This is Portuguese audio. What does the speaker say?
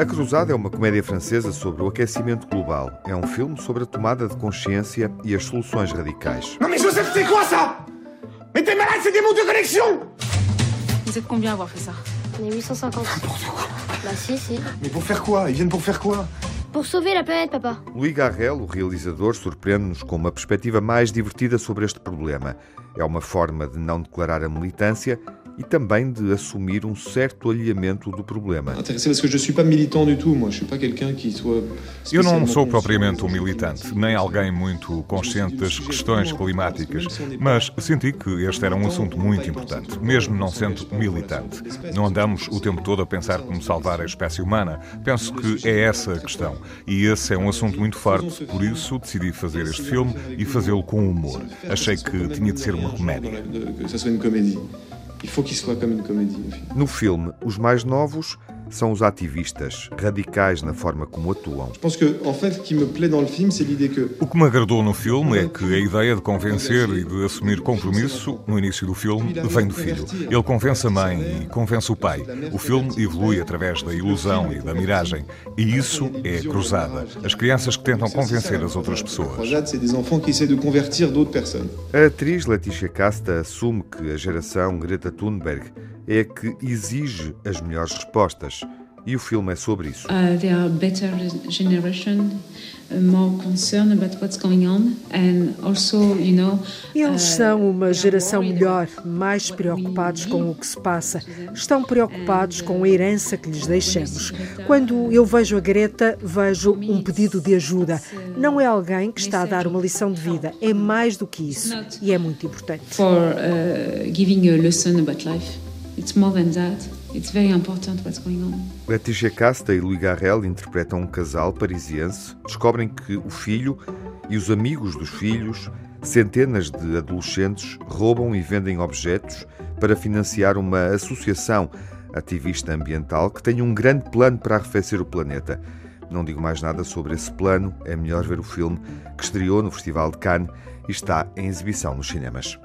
A Cruzada é uma comédia francesa sobre o aquecimento global. É um filme sobre a tomada de consciência e as soluções radicais. Non mais Joseph, c'est quoi ça Mais t'es malade, c'est des mots de connexion Vous êtes combien à avoir fait ça On est 850. Bah si, si. Mais pour faire quoi Ils viennent pour faire quoi Pour sauver la planète, papa. Louis Garrel, o realizador, surpreende-nos com uma perspectiva mais divertida sobre este problema. É uma forma de não declarar a militância e também de assumir um certo alheamento do problema. Eu não sou propriamente um militante, nem alguém muito consciente das questões climáticas, mas senti que este era um assunto muito importante, mesmo não sendo militante. Não andamos o tempo todo a pensar como salvar a espécie humana. Penso que é essa a questão. E esse é um assunto muito forte, por isso decidi fazer este filme e fazê-lo com humor. Achei que tinha de ser uma comédia. Que faut qu'il soit comme une comédie. au film. No filme, os mais novos são os ativistas, radicais na forma como atuam. O que me agradou no filme é que a ideia de convencer e de assumir compromisso no início do filme vem do filho. Ele convence a mãe e convence o pai. O filme evolui através da ilusão e da miragem. E isso é a cruzada. As crianças que tentam convencer as outras pessoas. A atriz Leticia Casta assume que a geração Greta Thunberg é a que exige as melhores respostas. E o filme é sobre isso. Uh, they are a better generation, uh, more concerned about what's going on, and also, you know, Eles uh, são uma they are geração melhor, mais preocupados com o que se passa. Estão preocupados com a herança que lhes deixamos. Quando eu vejo a Greta, vejo um pedido de ajuda. Não é alguém que está a dar uma lição de vida, é mais do que isso. E é muito importante. For uh, giving a lesson about life, it's more than that. It's very important what's going on. Leticia Casta e Louis Garrel interpretam um casal parisiense. Descobrem que o filho e os amigos dos filhos, centenas de adolescentes, roubam e vendem objetos para financiar uma associação ativista ambiental que tem um grande plano para arrefecer o planeta. Não digo mais nada sobre esse plano, é melhor ver o filme que estreou no Festival de Cannes e está em exibição nos cinemas.